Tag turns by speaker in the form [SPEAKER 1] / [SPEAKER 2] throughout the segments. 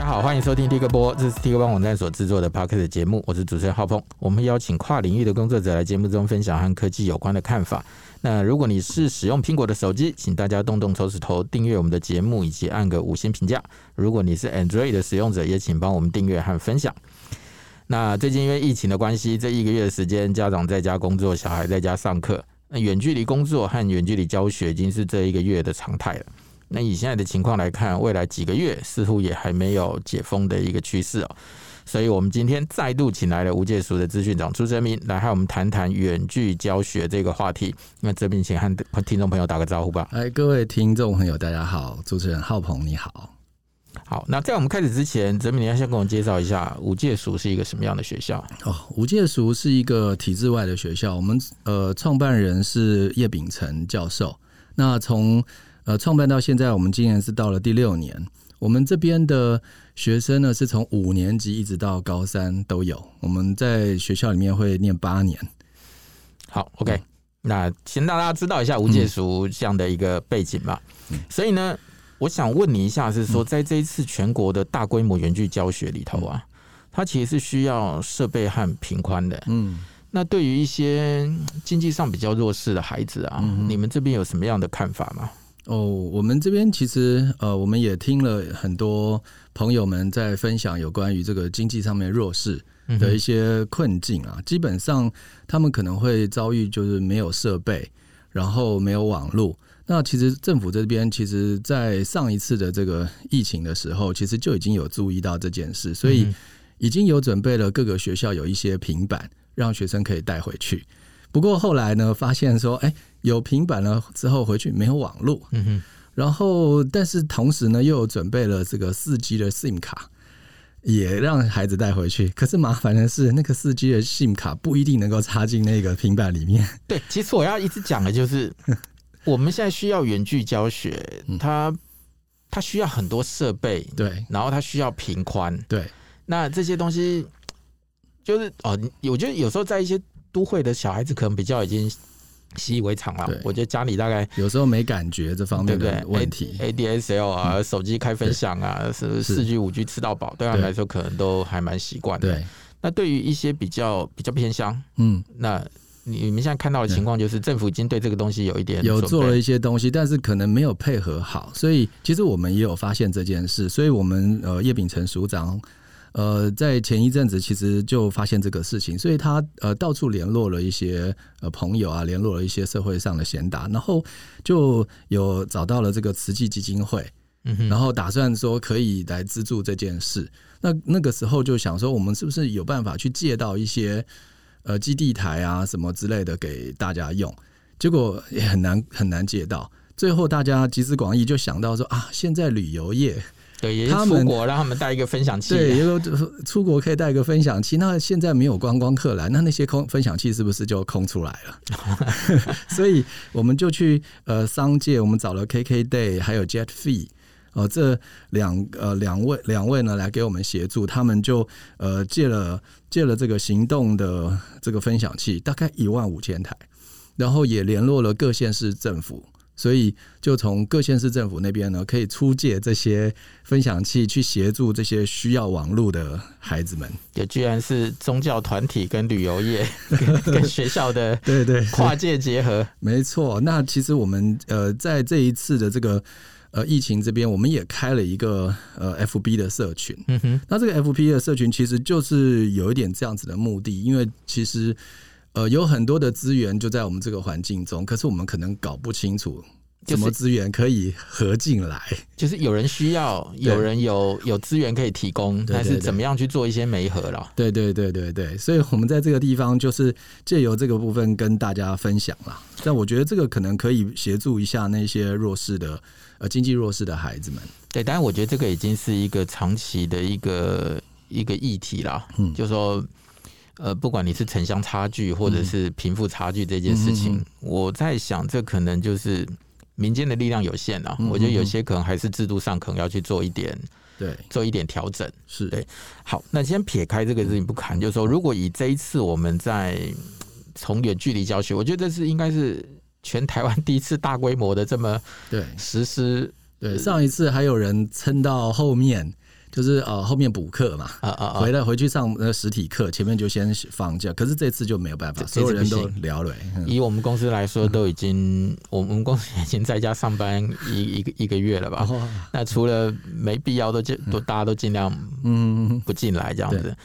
[SPEAKER 1] 大家好，欢迎收听 Tik 播，这是 Tik 帮网站所制作的 Podcast 节目，我是主持人浩鹏。我们邀请跨领域的工作者来节目中分享和科技有关的看法。那如果你是使用苹果的手机，请大家动动手指头订阅我们的节目，以及按个五星评价。如果你是 Android 的使用者，也请帮我们订阅和分享。那最近因为疫情的关系，这一个月的时间，家长在家工作，小孩在家上课，那远距离工作和远距离教学已经是这一个月的常态了。那以现在的情况来看，未来几个月似乎也还没有解封的一个趋势哦，所以我们今天再度请来了无界塾的资讯长朱哲明来和我们谈谈远距教学这个话题。那哲明，请和听众朋友打个招呼吧。
[SPEAKER 2] 哎，各位听众朋友，大家好，主持人浩鹏你好。
[SPEAKER 1] 好，那在我们开始之前，哲明你要先跟我介绍一下无界塾是一个什么样的学校？
[SPEAKER 2] 哦，无界塾是一个体制外的学校，我们呃创办人是叶秉成教授。那从呃，创办到现在，我们今年是到了第六年。我们这边的学生呢，是从五年级一直到高三都有。我们在学校里面会念八年。
[SPEAKER 1] 好，OK，嗯，那先让大家知道一下吴界塾这样的一个背景吧。嗯，所以呢，我想问你一下，是说在这一次全国的大规模远距教学里头啊，它其实是需要设备和频宽的。嗯，那对于一些经济上比较弱势的孩子啊，你们这边有什么样的看法吗？
[SPEAKER 2] 哦，我们这边其实呃，我们也听了很多朋友们在分享有关于这个经济上面弱势的一些困境啊。基本上他们可能会遭遇就是没有设备，然后没有网络。那其实政府这边其实，在上一次的这个疫情的时候，其实就已经有注意到这件事，所以已经有准备了各个学校有一些平板，让学生可以带回去。不过后来呢，发现说，哎，有平板了之后回去没有网络，嗯哼，然后但是同时呢，又准备了这个四 G 的 SIM 卡，也让孩子带回去。可是麻烦的是，那个四 G 的 SIM 卡不一定能够插进那个平板里面。
[SPEAKER 1] 对，其实我要一直讲的就是，我们现在需要远距教学，它它需要很多设备，
[SPEAKER 2] 对，
[SPEAKER 1] 然后它需要频宽，
[SPEAKER 2] 对，
[SPEAKER 1] 那这些东西就是哦，我觉得有时候在一些。都会的小孩子可能比较已经习以为常了。我觉得家里大概
[SPEAKER 2] 有时候没感觉这方面的问题
[SPEAKER 1] ，ADSL 啊，手机开分享啊，是四 G、五 G 吃到饱，对他们来说可能都还蛮习惯的。那对于一些比较比较偏乡，嗯，那你们现在看到的情况就是政府已经对这个东西有一点
[SPEAKER 2] 有做了一些东西，但是可能没有配合好，所以其实我们也有发现这件事，所以我们呃叶秉成署长。呃，在前一阵子其实就发现这个事情，所以他呃到处联络了一些呃朋友啊，联络了一些社会上的贤达，然后就有找到了这个慈济基金会，嗯，然后打算说可以来资助这件事。那那个时候就想说，我们是不是有办法去借到一些呃基地台啊什么之类的给大家用？结果也很难很难借到。最后大家集思广益，就想到说啊，现在旅游业。
[SPEAKER 1] 对，也是出国让他们带一个分享器。
[SPEAKER 2] 对，因为出国可以带一个分享器。那现在没有观光客来，那那些空分享器是不是就空出来了？所以我们就去呃商界，我们找了 KKday 还有 JetFee 哦、呃，这两呃两位两位呢来给我们协助，他们就呃借了借了这个行动的这个分享器，大概一万五千台，然后也联络了各县市政府。所以，就从各县市政府那边呢，可以出借这些分享器，去协助这些需要网络的孩子们。
[SPEAKER 1] 也居然是宗教团体跟旅游业跟，跟学校的对对跨界结合。
[SPEAKER 2] 没错。那其实我们呃，在这一次的这个呃疫情这边，我们也开了一个呃 FB 的社群。嗯哼。那这个 FB 的社群其实就是有一点这样子的目的，因为其实。呃，有很多的资源就在我们这个环境中，可是我们可能搞不清楚什么资源可以合进来，
[SPEAKER 1] 就是有人需要，有人有有资源可以提供，但是怎么样去做一些媒合了？
[SPEAKER 2] 对对对对对，所以我们在这个地方就是借由这个部分跟大家分享了。但我觉得这个可能可以协助一下那些弱势的呃经济弱势的孩子们。
[SPEAKER 1] 对，但是我觉得这个已经是一个长期的一个一个议题了。嗯，就是说。呃，不管你是城乡差距或者是贫富差距这件事情，嗯、我在想，这可能就是民间的力量有限了。嗯、我觉得有些可能还是制度上可能要去做一点，对，做一点调整。是对。好，那先撇开这个事情不谈，就是说，如果以这一次我们在从远距离教学，我觉得这是应该是全台湾 第一次大规模的这么对实施。
[SPEAKER 2] 对，上一次还有人撑到后面。就是呃后面补课嘛，啊啊啊，回来回去上那个实体课，前面就先放假。可是这次就没有办法，所有人都聊了。
[SPEAKER 1] 以我们公司来说，都已经我们公司已经在家上班一一个一个月了吧？那除了没必要都尽都大家都尽量嗯不进来这样子。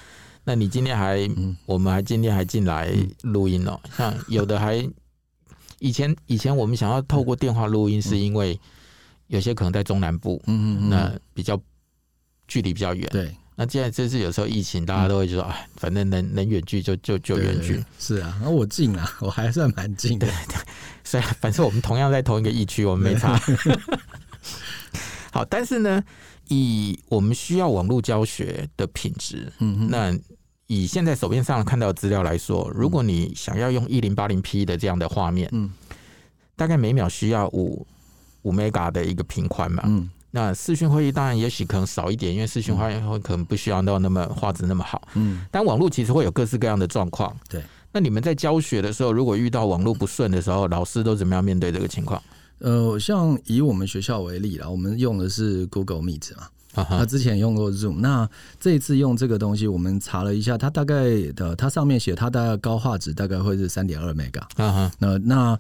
[SPEAKER 1] 那你今天还我们还今天还进来录音哦，像有的还以前以前我们想要透过电话录音，是因为有些可能在中南部，嗯嗯，那比较。距离比较远，对。那既然这次有时候疫情，大家都会说，哎、嗯，反正能能远距就就就远距。
[SPEAKER 2] 是啊，那我近啊，我还算蛮近的。
[SPEAKER 1] 对对，虽然反正我们同样在同一个疫区，我们没差。好，但是呢，以我们需要网络教学的品质，嗯哼，那以现在手边上看到的资料来说，如果你想要用一零八零 P 的这样的画面，嗯，大概每秒需要五五 Mega 的一个频宽嘛，嗯。那视讯会议当然也许可能少一点，因为视讯会议可能不需要到那么画质那么好。嗯，但网络其实会有各式各样的状况。对，那你们在教学的时候，如果遇到网络不顺的时候，老师都怎么样面对这个情况？
[SPEAKER 2] 呃，像以我们学校为例啦，我们用的是 Google Meet 嘛，他、uh. 之前用过 Zoom，那这一次用这个东西，我们查了一下，它大概的，它上面写它大概高画质大概会是三点二 Mega。啊哈，那那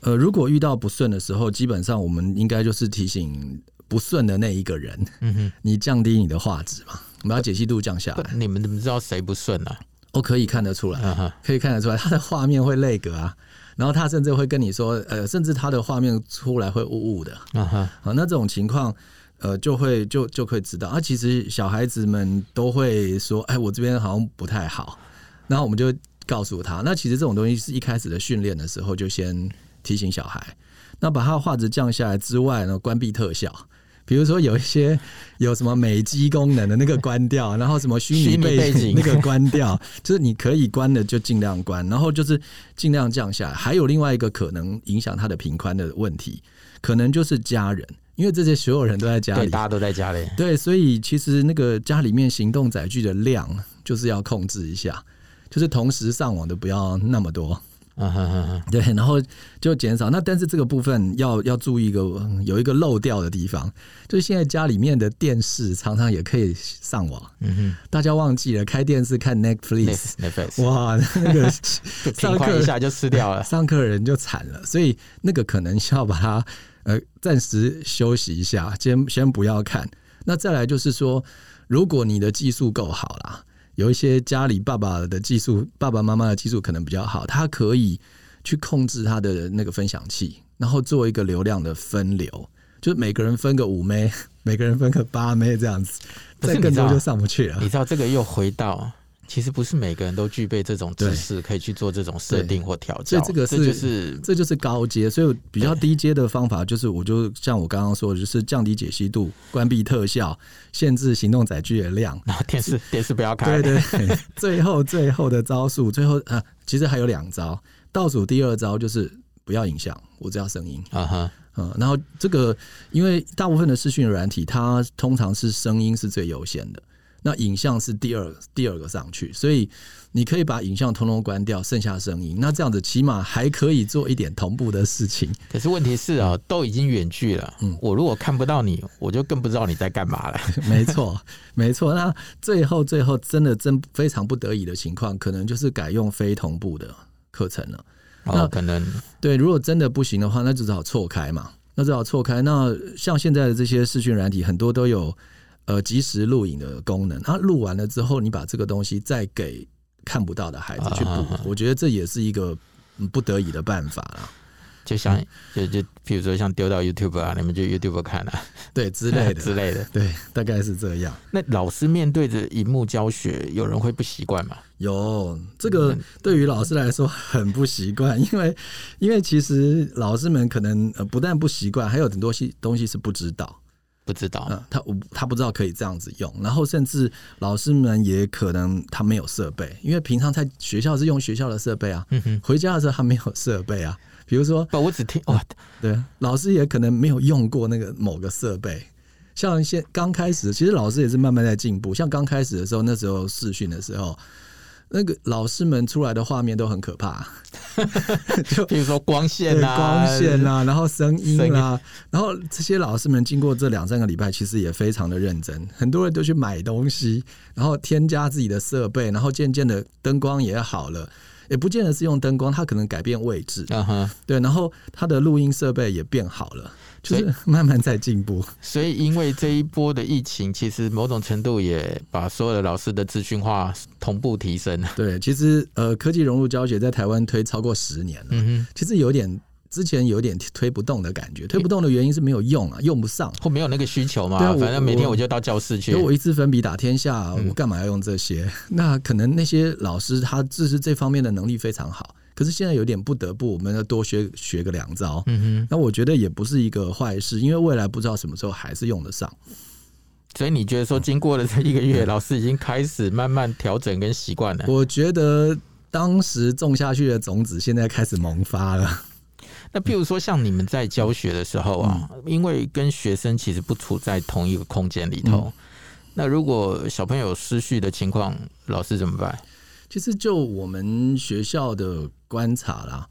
[SPEAKER 2] 呃，如果遇到不顺的时候，基本上我们应该就是提醒。不顺的那一个人，嗯哼，你降低你的画质嘛，我们要解析度降下来。
[SPEAKER 1] 你们怎么知道谁不顺呢？
[SPEAKER 2] 我可以看得出来，可以看得出来，他的画面会 lag 啊，然后他甚至会跟你说，呃，甚至他的画面出来会雾雾的，啊哈，那这种情况，呃，就会就就可以知道。啊，其实小孩子们都会说，哎，我这边好像不太好，然后我们就告诉他，那其实这种东西是一开始的训练的时候就先提醒小孩，那把它的画质降下来之外呢，关闭特效。比如说有一些有什么美肌功能的那个关掉，然后什么虚拟背景那个关掉，就是你可以关的就尽量关，然后就是尽量降下来。还有另外一个可能影响它的频宽的问题，可能就是家人，因为这些所有人都在家里，
[SPEAKER 1] 大家都在家里，
[SPEAKER 2] 对，所以其实那个家里面行动载具的量就是要控制一下，就是同时上网的不要那么多。嗯哼哼哼，对，然后就减少。那但是这个部分要要注意一个有一个漏掉的地方，就是现在家里面的电视常常也可以上网。嗯哼，大家忘记了开电视看 Netflix，哇，那个
[SPEAKER 1] 上课一下就吃掉了，
[SPEAKER 2] 上课人就惨了。所以那个可能需要把它呃暂时休息一下，先先不要看。那再来就是说，如果你的技术够好啦。有一些家里爸爸的技术，爸爸妈妈的技术可能比较好，他可以去控制他的那个分享器，然后做一个流量的分流，就是每个人分个五枚，每个人分个八枚这样子，再更多就上不去了。
[SPEAKER 1] 你知道这个又回到。其实不是每个人都具备这种知识，可以去做这种设定或调整。
[SPEAKER 2] 所以这个是这就是这就是高阶，所以比较低阶的方法就是，我就像我刚刚说的，就是降低解析度、关闭特效、限制行动载具的量，
[SPEAKER 1] 然 后电视电视不要开。
[SPEAKER 2] 对对对，最后最后的招数，最后啊，其实还有两招。倒数第二招就是不要影像，我只要声音啊哈嗯，然后这个因为大部分的视讯软体，它通常是声音是最优先的。那影像是第二第二个上去，所以你可以把影像通通关掉，剩下声音。那这样子起码还可以做一点同步的事情。
[SPEAKER 1] 可是问题是啊，都已经远距了，嗯，我如果看不到你，我就更不知道你在干嘛了。
[SPEAKER 2] 没错，没错。那最后最后真的真非常不得已的情况，可能就是改用非同步的课程了。
[SPEAKER 1] 哦，
[SPEAKER 2] 那
[SPEAKER 1] 可能
[SPEAKER 2] 对，如果真的不行的话，那就只好错开嘛。那只好错开。那像现在的这些视讯软体，很多都有。呃，即时录影的功能，它录完了之后，你把这个东西再给看不到的孩子去补，啊、我觉得这也是一个不得已的办法了。
[SPEAKER 1] 就像就就比如说像丢到 YouTube 啊，你们就 YouTube 看啊，
[SPEAKER 2] 对之类的
[SPEAKER 1] 之类的，
[SPEAKER 2] 对，大概是这样。
[SPEAKER 1] 那老师面对着荧幕教学，有人会不习惯吗？
[SPEAKER 2] 有，这个对于老师来说很不习惯，因为因为其实老师们可能呃不但不习惯，还有很多西东西是不知道。
[SPEAKER 1] 不知道，
[SPEAKER 2] 嗯，他他不知道可以这样子用，然后甚至老师们也可能他没有设备，因为平常在学校是用学校的设备啊，嗯哼，回家的时候他没有设备啊，比如说，
[SPEAKER 1] 我只听哦，
[SPEAKER 2] 对，老师也可能没有用过那个某个设备，像现刚开始，其实老师也是慢慢在进步，像刚开始的时候，那时候试训的时候，那个老师们出来的画面都很可怕，
[SPEAKER 1] 就比如说光线啊、
[SPEAKER 2] 光线啊，然后声音啊，然后这些老师们经过这两三个礼拜，其实也非常的认真，很多人都去买东西，然后添加自己的设备，然后渐渐的灯光也好了。也不见得是用灯光，它可能改变位置，uh huh. 对，然后它的录音设备也变好了，就是慢慢在进步。
[SPEAKER 1] 所以，因为这一波的疫情，其实某种程度也把所有的老师的资讯化同步提升。
[SPEAKER 2] 对，其实呃，科技融入教学在台湾推超过十年了，其实有点。之前有点推不动的感觉，推不动的原因是没有用啊，用不上，
[SPEAKER 1] 或没有那个需求嘛。对啊，反正每天我就到教室去，
[SPEAKER 2] 我一支粉笔打天下，我干嘛要用这些？嗯、那可能那些老师他自是这方面的能力非常好，可是现在有点不得不，我们要多学学个两招。嗯哼，那我觉得也不是一个坏事，因为未来不知道什么时候还是用得上。
[SPEAKER 1] 所以你觉得说，经过了这一个月，老师已经开始慢慢调整跟习惯了？
[SPEAKER 2] 我觉得当时种下去的种子，现在开始萌发了。
[SPEAKER 1] 那譬如说，像你们在教学的时候啊，嗯、因为跟学生其实不处在同一个空间里头，嗯、那如果小朋友失序的情况，老师怎么办？
[SPEAKER 2] 其实就我们学校的观察啦。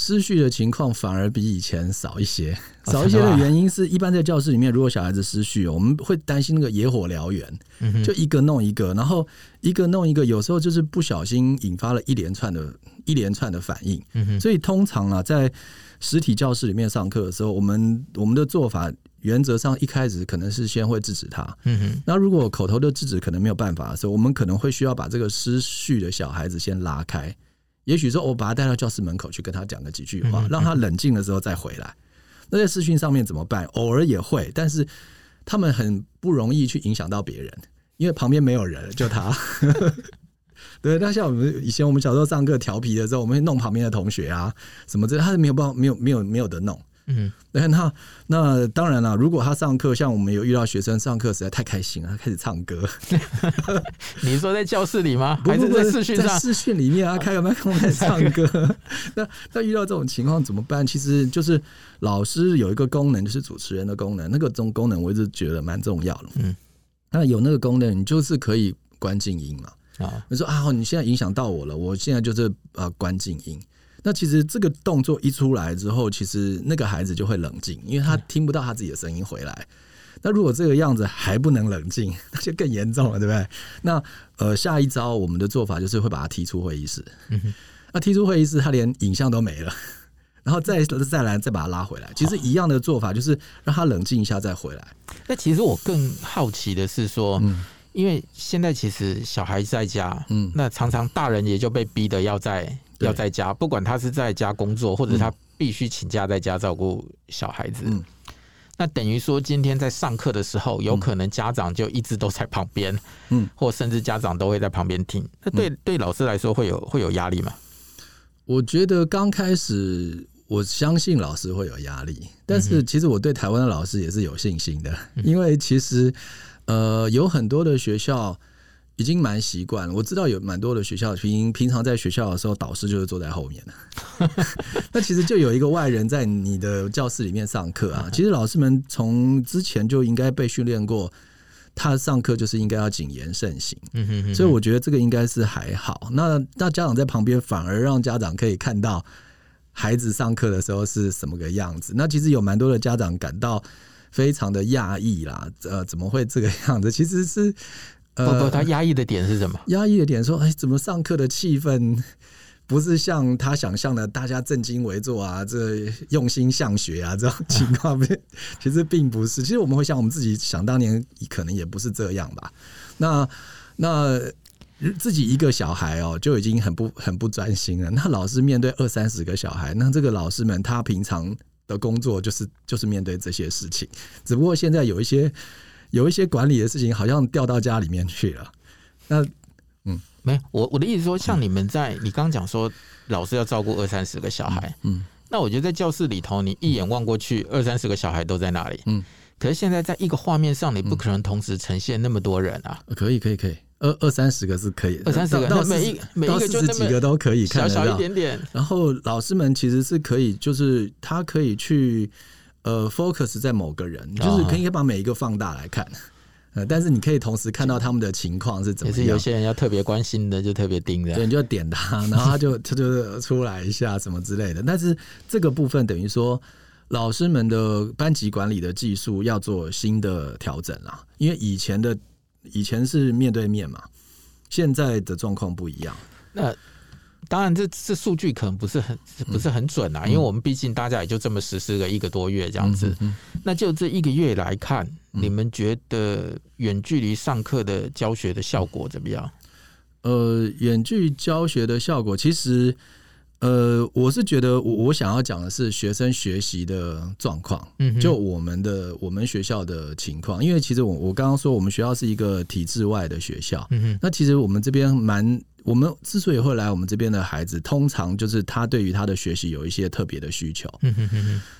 [SPEAKER 2] 失序的情况反而比以前少一些，少一些的原因是一般在教室里面，如果小孩子失序，我们会担心那个野火燎原，就一个弄一个，然后一个弄一个，有时候就是不小心引发了一连串的一连串的反应。所以通常啊，在实体教室里面上课的时候，我们我们的做法原则上一开始可能是先会制止他。那如果口头的制止可能没有办法的时候，我们可能会需要把这个失序的小孩子先拉开。也许说，我把他带到教室门口去跟他讲个几句话，让他冷静的时候再回来。那在视讯上面怎么办？偶尔也会，但是他们很不容易去影响到别人，因为旁边没有人，就他。对，那像我们以前我们小时候上课调皮的时候，我们会弄旁边的同学啊什么的，他是没有办法，没有没有没有的弄。嗯，对，那那当然了，如果他上课，像我们有遇到学生上课实在太开心了，他开始唱歌。
[SPEAKER 1] 你说在教室里吗？
[SPEAKER 2] 不不不，
[SPEAKER 1] 还是在视讯上？
[SPEAKER 2] 在视讯里面啊，开个麦克风在唱歌。那那遇到这种情况怎么办？其实就是老师有一个功能，就是主持人的功能。那个种功能我一直觉得蛮重要的。嗯，那有那个功能，你就是可以关静音嘛。啊，你说啊，你现在影响到我了，我现在就是呃关静音。那其实这个动作一出来之后，其实那个孩子就会冷静，因为他听不到他自己的声音回来。那如果这个样子还不能冷静，那就更严重了，对不对？那呃，下一招我们的做法就是会把他踢出会议室。嗯。那踢出会议室，他连影像都没了，然后再再来再把他拉回来。其实一样的做法就是让他冷静一下再回来。
[SPEAKER 1] 那其实我更好奇的是说，嗯，因为现在其实小孩在家，嗯，那常常大人也就被逼的要在。要在家，不管他是在家工作，或者他必须请假在家照顾小孩子。嗯、那等于说，今天在上课的时候，有可能家长就一直都在旁边，嗯，或甚至家长都会在旁边听。那对对老师来说，会有会有压力吗？
[SPEAKER 2] 我觉得刚开始，我相信老师会有压力，但是其实我对台湾的老师也是有信心的，因为其实呃，有很多的学校。已经蛮习惯了，我知道有蛮多的学校平平常在学校的时候，导师就是坐在后面的。那其实就有一个外人在你的教室里面上课啊。其实老师们从之前就应该被训练过，他上课就是应该要谨言慎行。所以我觉得这个应该是还好。那那家长在旁边，反而让家长可以看到孩子上课的时候是什么个样子。那其实有蛮多的家长感到非常的讶异啦。呃，怎么会这个样子？其实是。
[SPEAKER 1] 不不，他压抑的点是什么？
[SPEAKER 2] 压抑的点说，哎，怎么上课的气氛 不是像他想象的，大家正襟危坐啊，这用心向学啊，这种情况，其实并不是。其实我们会像，我们自己想当年可能也不是这样吧。那那自己一个小孩哦，就已经很不很不专心了。那老师面对二三十个小孩，那这个老师们他平常的工作就是就是面对这些事情，只不过现在有一些。有一些管理的事情好像掉到家里面去了。那嗯，
[SPEAKER 1] 没，我我的意思说，像你们在你刚讲说，老师要照顾二三十个小孩，嗯，那我觉得在教室里头，你一眼望过去，二三十个小孩都在那里，嗯，可是现在在一个画面上，你不可能同时呈现那么多人啊。
[SPEAKER 2] 可以，可以，可以，二二三十个是可以，
[SPEAKER 1] 二三十个，那每一每一个就
[SPEAKER 2] 几个都可以看，
[SPEAKER 1] 小小一点点。
[SPEAKER 2] 然后老师们其实是可以，就是他可以去。呃，focus 在某个人，就是可以把每一个放大来看。呃，但是你可以同时看到他们的情况是怎么样。
[SPEAKER 1] 也是有些人要特别关心的，就特别盯着。
[SPEAKER 2] 对，你就点他，然后他就他就出来一下什么之类的。但是这个部分等于说，老师们的班级管理的技术要做新的调整啦。因为以前的以前是面对面嘛，现在的状况不一样。
[SPEAKER 1] 那。当然这，这这数据可能不是很不是很准啊，嗯、因为我们毕竟大家也就这么实施了一个多月这样子。那就这一个月来看，嗯、你们觉得远距离上课的教学的效果怎么样？
[SPEAKER 2] 呃，远距教学的效果，其实，呃，我是觉得我我想要讲的是学生学习的状况。就我们的我们学校的情况，因为其实我我刚刚说我们学校是一个体制外的学校。那其实我们这边蛮。我们之所以会来我们这边的孩子，通常就是他对于他的学习有一些特别的需求，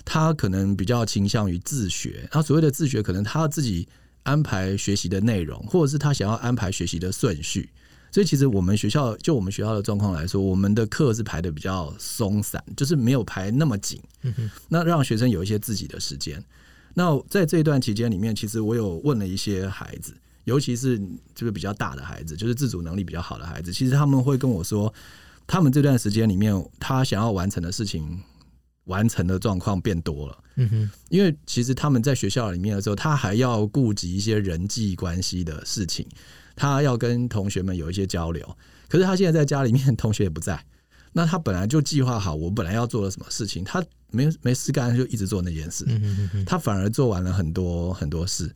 [SPEAKER 2] 他可能比较倾向于自学。他所谓的自学，可能他自己安排学习的内容，或者是他想要安排学习的顺序。所以，其实我们学校就我们学校的状况来说，我们的课是排的比较松散，就是没有排那么紧。那让学生有一些自己的时间。那在这一段期间里面，其实我有问了一些孩子。尤其是就是比较大的孩子，就是自主能力比较好的孩子，其实他们会跟我说，他们这段时间里面，他想要完成的事情，完成的状况变多了。嗯哼，因为其实他们在学校里面的时候，他还要顾及一些人际关系的事情，他要跟同学们有一些交流。可是他现在在家里面，同学也不在，那他本来就计划好，我本来要做了什么事情，他没没事干，就一直做那件事。嗯哼哼，他反而做完了很多很多事。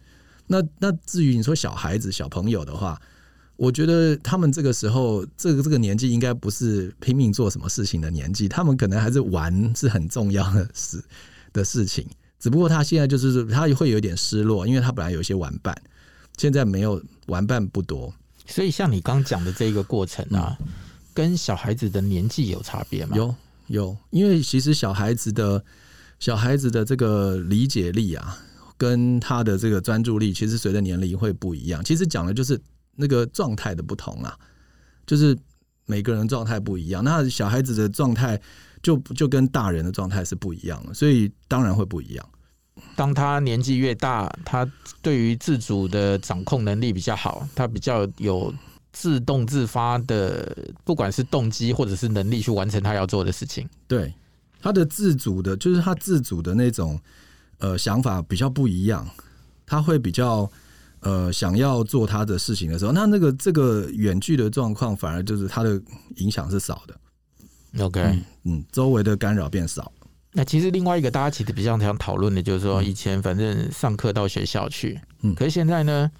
[SPEAKER 2] 那那至于你说小孩子小朋友的话，我觉得他们这个时候这个这个年纪应该不是拼命做什么事情的年纪，他们可能还是玩是很重要的事的事情。只不过他现在就是他会有点失落，因为他本来有一些玩伴，现在没有玩伴不多。
[SPEAKER 1] 所以像你刚讲的这个过程啊，嗯、跟小孩子的年纪有差别吗？
[SPEAKER 2] 有有，因为其实小孩子的小孩子的这个理解力啊。跟他的这个专注力，其实随着年龄会不一样。其实讲的就是那个状态的不同啊，就是每个人状态不一样。那小孩子的状态就就跟大人的状态是不一样的，所以当然会不一样。
[SPEAKER 1] 当他年纪越大，他对于自主的掌控能力比较好，他比较有自动自发的，不管是动机或者是能力去完成他要做的事情。
[SPEAKER 2] 对，他的自主的，就是他自主的那种。呃，想法比较不一样，他会比较呃想要做他的事情的时候，那那个这个远距的状况，反而就是他的影响是少的。
[SPEAKER 1] OK，
[SPEAKER 2] 嗯，嗯，周围的干扰变少。
[SPEAKER 1] 那其实另外一个大家其实比较想讨论的，就是说以前反正上课到学校去，嗯，可是现在呢，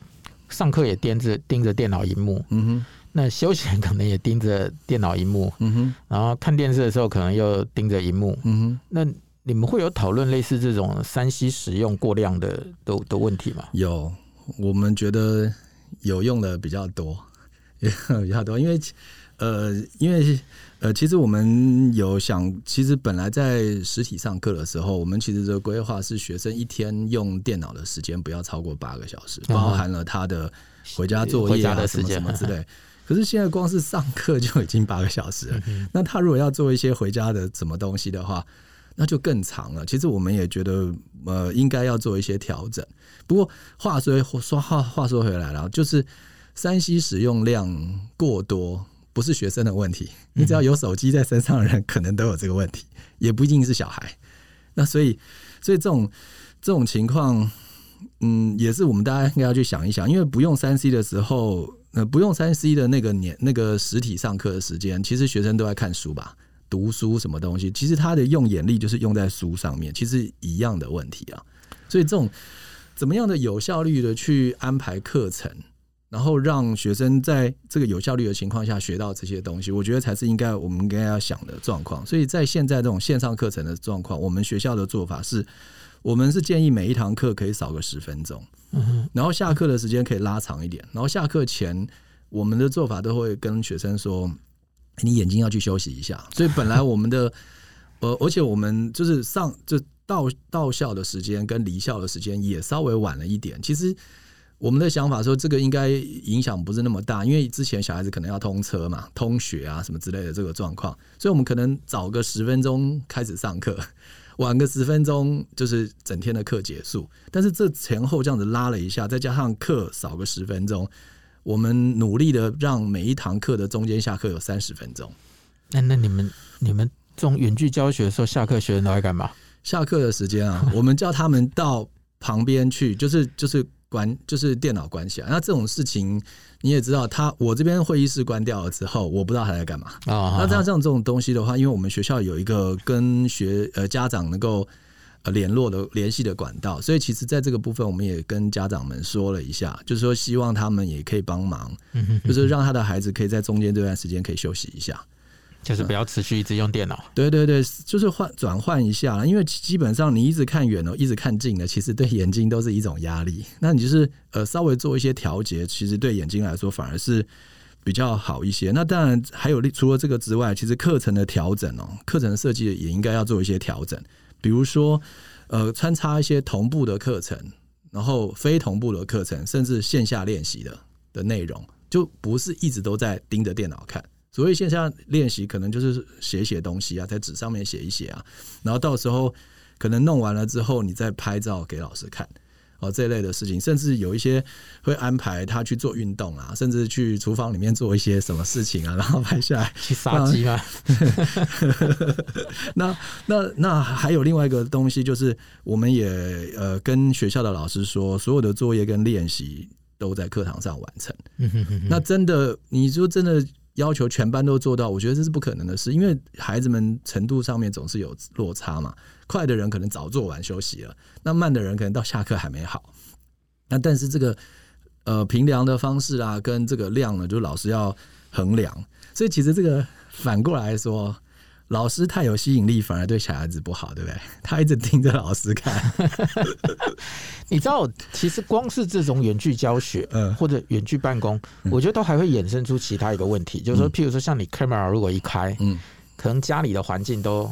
[SPEAKER 1] 上课也盯着盯着电脑荧幕，嗯哼，那休闲可能也盯着电脑荧幕，嗯哼，然后看电视的时候可能又盯着荧幕，嗯哼，那。你们会有讨论类似这种三 C 使用过量的的的问题吗？
[SPEAKER 2] 有，我们觉得有用的比较多，比较多，因为呃，因为呃，其实我们有想，其实本来在实体上课的时候，我们其实这个规划是学生一天用电脑的时间不要超过八个小时，包含了他的回家作业啊什么什么之类。可是现在光是上课就已经八个小时了，那他如果要做一些回家的什么东西的话，那就更长了。其实我们也觉得，呃，应该要做一些调整。不过话说说话话说回来了，就是三 C 使用量过多不是学生的问题。你只要有手机在身上的人，可能都有这个问题，也不一定是小孩。那所以，所以这种这种情况，嗯，也是我们大家应该要去想一想。因为不用三 C 的时候，呃，不用三 C 的那个年那个实体上课的时间，其实学生都在看书吧。读书什么东西，其实他的用眼力就是用在书上面，其实一样的问题啊。所以这种怎么样的有效率的去安排课程，然后让学生在这个有效率的情况下学到这些东西，我觉得才是应该我们应该要想的状况。所以在现在这种线上课程的状况，我们学校的做法是，我们是建议每一堂课可以少个十分钟，然后下课的时间可以拉长一点，然后下课前我们的做法都会跟学生说。你眼睛要去休息一下，所以本来我们的，呃，而且我们就是上就到到校的时间跟离校的时间也稍微晚了一点。其实我们的想法说，这个应该影响不是那么大，因为之前小孩子可能要通车嘛、通学啊什么之类的这个状况，所以我们可能早个十分钟开始上课。晚个十分钟就是整天的课结束。但是这前后这样子拉了一下，再加上课少个十分钟，我们努力的让每一堂课的中间下课有三十分钟。
[SPEAKER 1] 那那你们你们这种远距教学的时候，下课学生都在干嘛？
[SPEAKER 2] 下课的时间啊，我们叫他们到旁边去，就是就是关，就是电脑关起来。那这种事情你也知道，他我这边会议室关掉了之后，我不知道他在干嘛。
[SPEAKER 1] 哦、
[SPEAKER 2] 那这样像这种东西的话，因为我们学校有一个跟学呃家长能够呃联络的联系的管道，所以其实在这个部分，我们也跟家长们说了一下，就是说希望他们也可以帮忙，就是让他的孩子可以在中间这段时间可以休息一下。
[SPEAKER 1] 就是不要持续一直用电脑。
[SPEAKER 2] 对对对，就是换转换一下，因为基本上你一直看远了，一直看近了，其实对眼睛都是一种压力。那你就是呃稍微做一些调节，其实对眼睛来说反而是比较好一些。那当然还有除了这个之外，其实课程的调整哦，课程设计也应该要做一些调整，比如说呃穿插一些同步的课程，然后非同步的课程，甚至线下练习的的内容，就不是一直都在盯着电脑看。所谓线下练习，可能就是写写东西啊，在纸上面写一写啊，然后到时候可能弄完了之后，你再拍照给老师看哦，这一类的事情，甚至有一些会安排他去做运动啊，甚至去厨房里面做一些什么事情啊，然后拍下来
[SPEAKER 1] 去杀鸡啊？
[SPEAKER 2] 那那那还有另外一个东西，就是我们也呃跟学校的老师说，所有的作业跟练习都在课堂上完成。那真的，你说真的。要求全班都做到，我觉得这是不可能的事，因为孩子们程度上面总是有落差嘛。快的人可能早做完休息了，那慢的人可能到下课还没好。那但是这个呃评量的方式啊，跟这个量呢，就老师要衡量。所以其实这个反过来说。老师太有吸引力，反而对小孩子不好，对不对？他一直盯着老师看。
[SPEAKER 1] 你知道，其实光是这种远距教学，嗯，或者远距办公，我觉得都还会衍生出其他一个问题，就是说，譬如说，像你 camera 如果一开，嗯，可能家里的环境都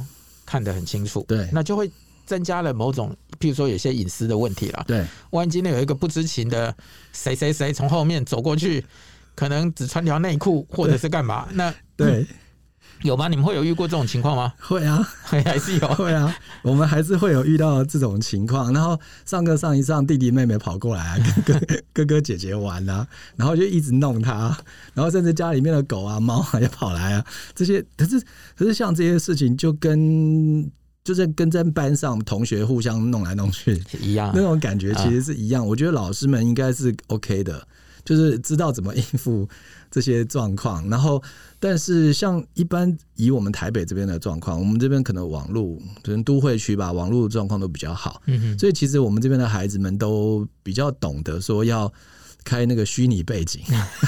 [SPEAKER 1] 看得很清楚，对，那就会增加了某种，譬如说，有些隐私的问题了。对，万一今天有一个不知情的谁谁谁从后面走过去，可能只穿条内裤或者是干嘛，那对。有吗？你们会有遇过这种情况吗？
[SPEAKER 2] 会啊，
[SPEAKER 1] 还是有。
[SPEAKER 2] 会啊，我们还是会有遇到这种情况。然后上课上一上，弟弟妹妹跑过来啊，跟 哥哥哥姐姐玩啊，然后就一直弄他，然后甚至家里面的狗啊、猫啊也跑来啊。这些可是可是像这些事情，就跟就是跟在班上同学互相弄来弄去
[SPEAKER 1] 一样，
[SPEAKER 2] 那种感觉其实是一样。我觉得老师们应该是 OK 的，就是知道怎么应付这些状况，然后。但是，像一般以我们台北这边的状况，我们这边可能网络，可能都会区吧，网络状况都比较好。所以，其实我们这边的孩子们都比较懂得说要开那个虚拟背景。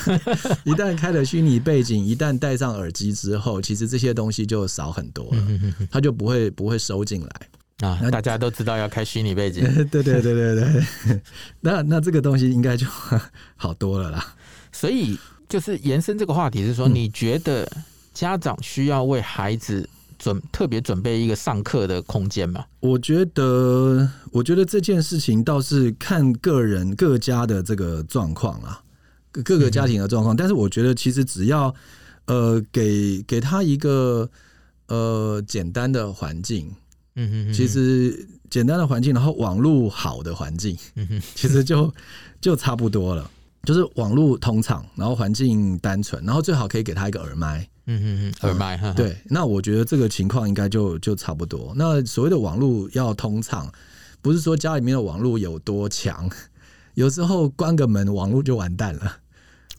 [SPEAKER 2] 一旦开了虚拟背景，一旦戴上耳机之后，其实这些东西就少很多了，他就不会不会收进来
[SPEAKER 1] 啊。那大家都知道要开虚拟背景，
[SPEAKER 2] 对对对对对。那那这个东西应该就好多了啦。
[SPEAKER 1] 所以。就是延伸这个话题是说，你觉得家长需要为孩子准特别准备一个上课的空间吗？
[SPEAKER 2] 我觉得，我觉得这件事情倒是看个人各家的这个状况啊，各个家庭的状况。但是我觉得，其实只要呃给给他一个呃简单的环境，嗯哼，其实简单的环境，然后网络好的环境，嗯哼，其实就就差不多了。就是网络通畅，然后环境单纯，然后最好可以给他一个耳麦。
[SPEAKER 1] 嗯嗯嗯，耳麦哈。
[SPEAKER 2] 对，那我觉得这个情况应该就就差不多。那所谓的网络要通畅，不是说家里面的网络有多强，有时候关个门，网络就完蛋了。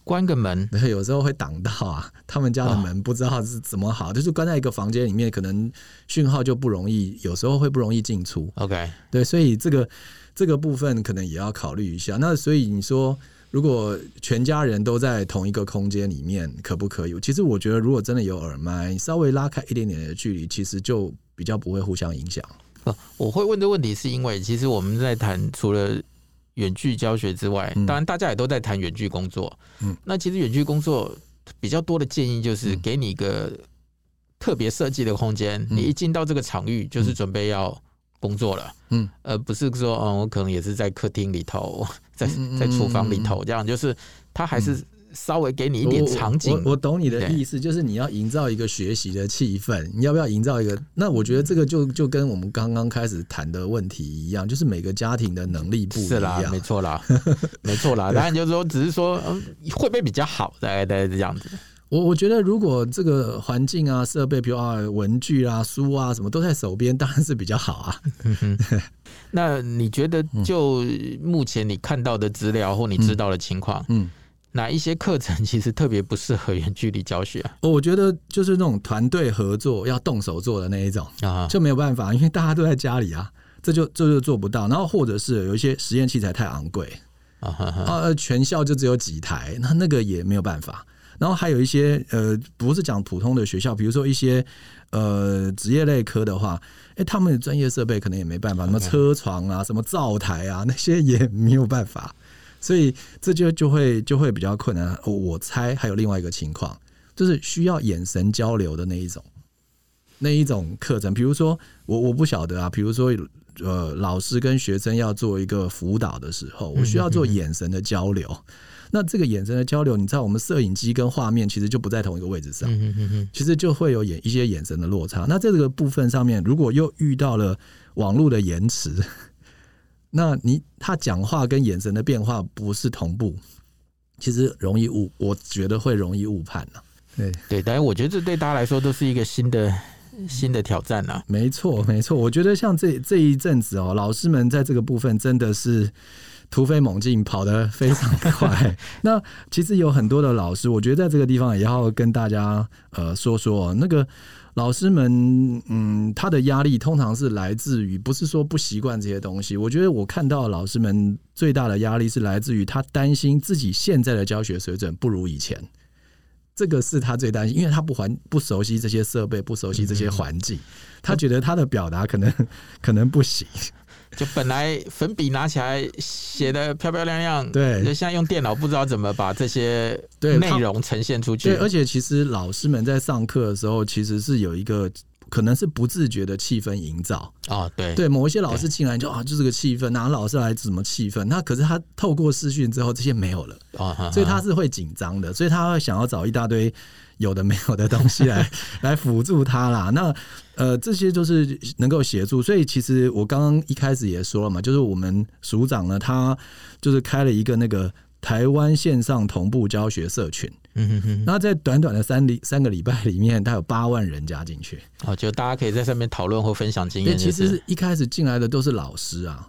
[SPEAKER 1] 关个门，
[SPEAKER 2] 对，有时候会挡到啊。他们家的门不知道是怎么好，就是关在一个房间里面，可能讯号就不容易，有时候会不容易进出。
[SPEAKER 1] OK，
[SPEAKER 2] 对，所以这个这个部分可能也要考虑一下。那所以你说。如果全家人都在同一个空间里面，可不可以？其实我觉得，如果真的有耳麦，稍微拉开一点点的距离，其实就比较不会互相影响。
[SPEAKER 1] 我会问这问题是因为，其实我们在谈除了远距教学之外，当然大家也都在谈远距工作。嗯，那其实远距工作比较多的建议就是给你一个特别设计的空间，你一进到这个场域就是准备要。工作了，嗯，而不是说，嗯，我可能也是在客厅里头，在在厨房里头，这样就是他还是稍微给你一点场景。
[SPEAKER 2] 我懂你的意思，就是你要营造一个学习的气氛，你要不要营造一个？那我觉得这个就就跟我们刚刚开始谈的问题一样，就是每个家庭的能力不一样。是
[SPEAKER 1] 啦，没错啦，没错啦。当然就是说，只是说，嗯，会不会比较好？大概大概是这样子。
[SPEAKER 2] 我我觉得，如果这个环境啊、设备，比如啊文具啊、书啊什么都在手边，当然是比较好啊。
[SPEAKER 1] 那你觉得，就目前你看到的资料或你知道的情况，嗯，哪一些课程 其实特别不适合远距离教学啊？
[SPEAKER 2] 我觉得就是那种团队合作要动手做的那一种啊，就没有办法，因为大家都在家里啊，这就这就做不到。然后或者是有一些实验器材太昂贵啊，全校就只有几台，那那个也没有办法。然后还有一些呃，不是讲普通的学校，比如说一些呃职业类科的话，哎，他们的专业设备可能也没办法，什么车床啊、什么灶台啊，那些也没有办法，所以这就就会就会比较困难。我猜还有另外一个情况，就是需要眼神交流的那一种那一种课程，比如说我我不晓得啊，比如说呃老师跟学生要做一个辅导的时候，我需要做眼神的交流。那这个眼神的交流，你知道，我们摄影机跟画面其实就不在同一个位置上，其实就会有眼一些眼神的落差。那这个部分上面，如果又遇到了网络的延迟，那你他讲话跟眼神的变化不是同步，其实容易误，我觉得会容易误判呢。对
[SPEAKER 1] 对，但是我觉得这对大家来说都是一个新的新的挑战啊。
[SPEAKER 2] 没错没错，我觉得像这这一阵子哦，老师们在这个部分真的是。突飞猛进，跑得非常快。那其实有很多的老师，我觉得在这个地方也要跟大家呃说说，那个老师们，嗯，他的压力通常是来自于不是说不习惯这些东西。我觉得我看到老师们最大的压力是来自于他担心自己现在的教学水准不如以前，这个是他最担心，因为他不环不熟悉这些设备，不熟悉这些环境，他觉得他的表达可能可能不行。
[SPEAKER 1] 就本来粉笔拿起来写的漂漂亮亮，
[SPEAKER 2] 对，
[SPEAKER 1] 就现在用电脑不知道怎么把这些内容呈现出去。
[SPEAKER 2] 对，而且其实老师们在上课的时候，其实是有一个可能是不自觉的气氛营造
[SPEAKER 1] 啊。对，
[SPEAKER 2] 对，某一些老师进来就啊，就是个气氛，拿老师来怎么气氛？那可是他透过视讯之后，这些没有了啊，所以他是会紧张的，所以他会想要找一大堆。有的没有的东西来 来辅助他啦，那呃这些就是能够协助，所以其实我刚刚一开始也说了嘛，就是我们署长呢，他就是开了一个那个台湾线上同步教学社群，嗯哼哼，那在短短的三礼三个礼拜里面，他有八万人加进去，
[SPEAKER 1] 哦，就大家可以在上面讨论或分享经验。
[SPEAKER 2] 其实一开始进来的都是老师啊，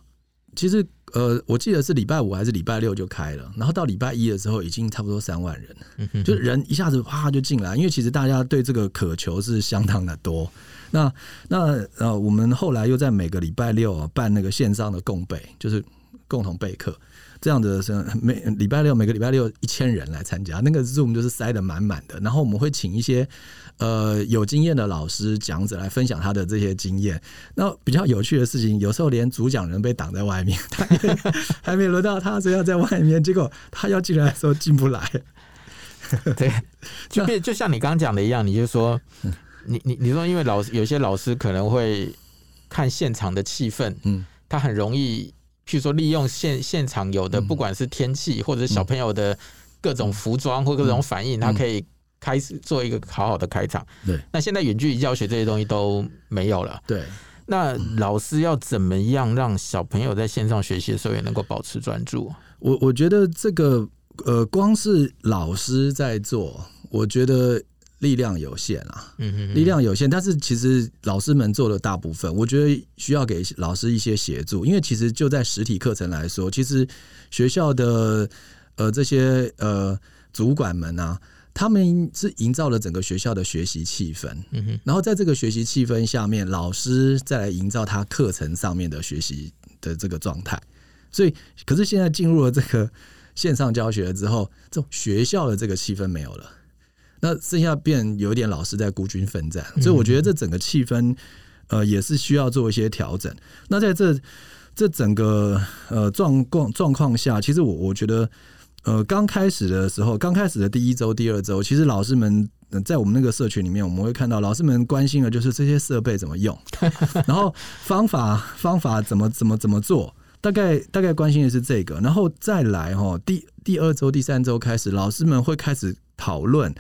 [SPEAKER 2] 其实。呃，我记得是礼拜五还是礼拜六就开了，然后到礼拜一的时候已经差不多三万人了，就人一下子哗就进来，因为其实大家对这个渴求是相当的多。那那呃，我们后来又在每个礼拜六啊办那个线上的共备，就是共同备课。这样子是每礼拜六每个礼拜六一千人来参加，那个 Zoom 就是塞得满满的。然后我们会请一些呃有经验的老师讲者来分享他的这些经验。那比较有趣的事情，有时候连主讲人被挡在外面，他还没轮到他，所以要在外面。结果他要进来的时候进不来。
[SPEAKER 1] 对，就变就像你刚刚讲的一样，你就说你你你说，因为老师有些老师可能会看现场的气氛，嗯，他很容易。譬如说，利用现现场有的，不管是天气或者小朋友的各种服装或各种反应，他可以开始做一个好好的开场。对，那现在远距离教学这些东西都没有了。
[SPEAKER 2] 对，
[SPEAKER 1] 那老师要怎么样让小朋友在线上学习的时候也能够保持专注？
[SPEAKER 2] 我我觉得这个呃，光是老师在做，我觉得。力量有限啊，嗯力量有限，但是其实老师们做的大部分，我觉得需要给老师一些协助，因为其实就在实体课程来说，其实学校的呃这些呃主管们啊，他们是营造了整个学校的学习气氛，嗯然后在这个学习气氛下面，老师再来营造他课程上面的学习的这个状态，所以可是现在进入了这个线上教学之后，这种学校的这个气氛没有了。那剩下变有点老师在孤军奋战，所以我觉得这整个气氛，呃，也是需要做一些调整。那在这这整个呃状况状况下，其实我我觉得，呃，刚开始的时候，刚开始的第一周、第二周，其实老师们在我们那个社群里面，我们会看到老师们关心的就是这些设备怎么用，然后方法方法怎么怎么怎么做。大概大概关心的是这个，然后再来哈，第第二周、第三周开始，老师们会开始讨论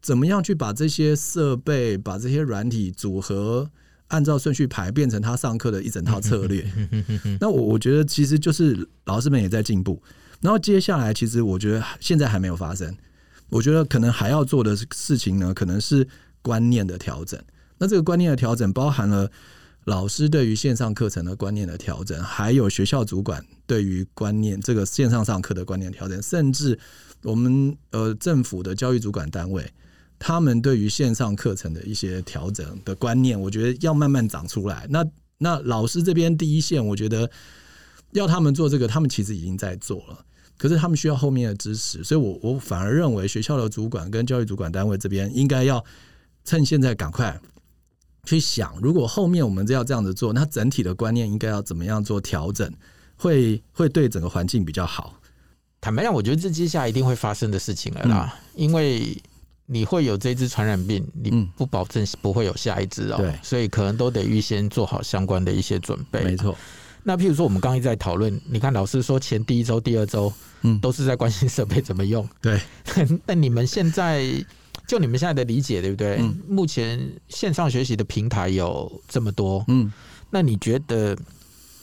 [SPEAKER 2] 怎么样去把这些设备、把这些软体组合，按照顺序排，变成他上课的一整套策略。那我我觉得其实就是老师们也在进步。然后接下来，其实我觉得现在还没有发生。我觉得可能还要做的事情呢，可能是观念的调整。那这个观念的调整包含了。老师对于线上课程的观念的调整，还有学校主管对于观念这个线上上课的观念调整，甚至我们呃政府的教育主管单位，他们对于线上课程的一些调整的观念，我觉得要慢慢长出来。那那老师这边第一线，我觉得要他们做这个，他们其实已经在做了，可是他们需要后面的支持，所以我我反而认为学校的主管跟教育主管单位这边应该要趁现在赶快。去想，如果后面我们要这样子做，那整体的观念应该要怎么样做调整，会会对整个环境比较好。
[SPEAKER 1] 坦白讲，我觉得这接下来一定会发生的事情了啦，嗯、因为你会有这只传染病，你不保证不会有下一只哦、喔，对、嗯，所以可能都得预先做好相关的一些准备。
[SPEAKER 2] 没错。
[SPEAKER 1] 那譬如说，我们刚刚一直在讨论，你看老师说前第一周、第二周，嗯，都是在关心设备怎么用。
[SPEAKER 2] 对。
[SPEAKER 1] 那你们现在？就你们现在的理解，对不对？嗯，目前线上学习的平台有这么多，嗯，那你觉得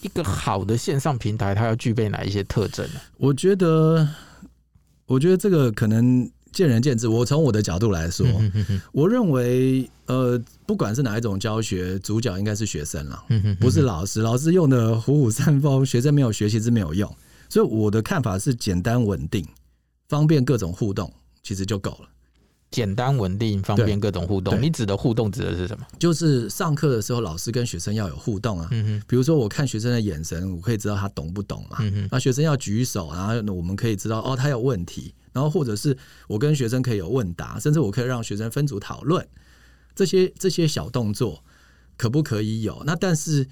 [SPEAKER 1] 一个好的线上平台，它要具备哪一些特征呢？
[SPEAKER 2] 我觉得，我觉得这个可能见仁见智。我从我的角度来说，嗯、哼哼我认为，呃，不管是哪一种教学，主角应该是学生了，嗯哼哼，不是老师。老师用的虎虎生风，学生没有学习是没有用。所以我的看法是，简单稳定，方便各种互动，其实就够了。
[SPEAKER 1] 简单稳定，方便各种互动。你指的互动指的是什么？
[SPEAKER 2] 就是上课的时候，老师跟学生要有互动啊。比如说，我看学生的眼神，我可以知道他懂不懂嘛。嗯哼。那学生要举手，然后我们可以知道哦，他有问题。然后或者是我跟学生可以有问答，甚至我可以让学生分组讨论。这些这些小动作可不可以有？那但是、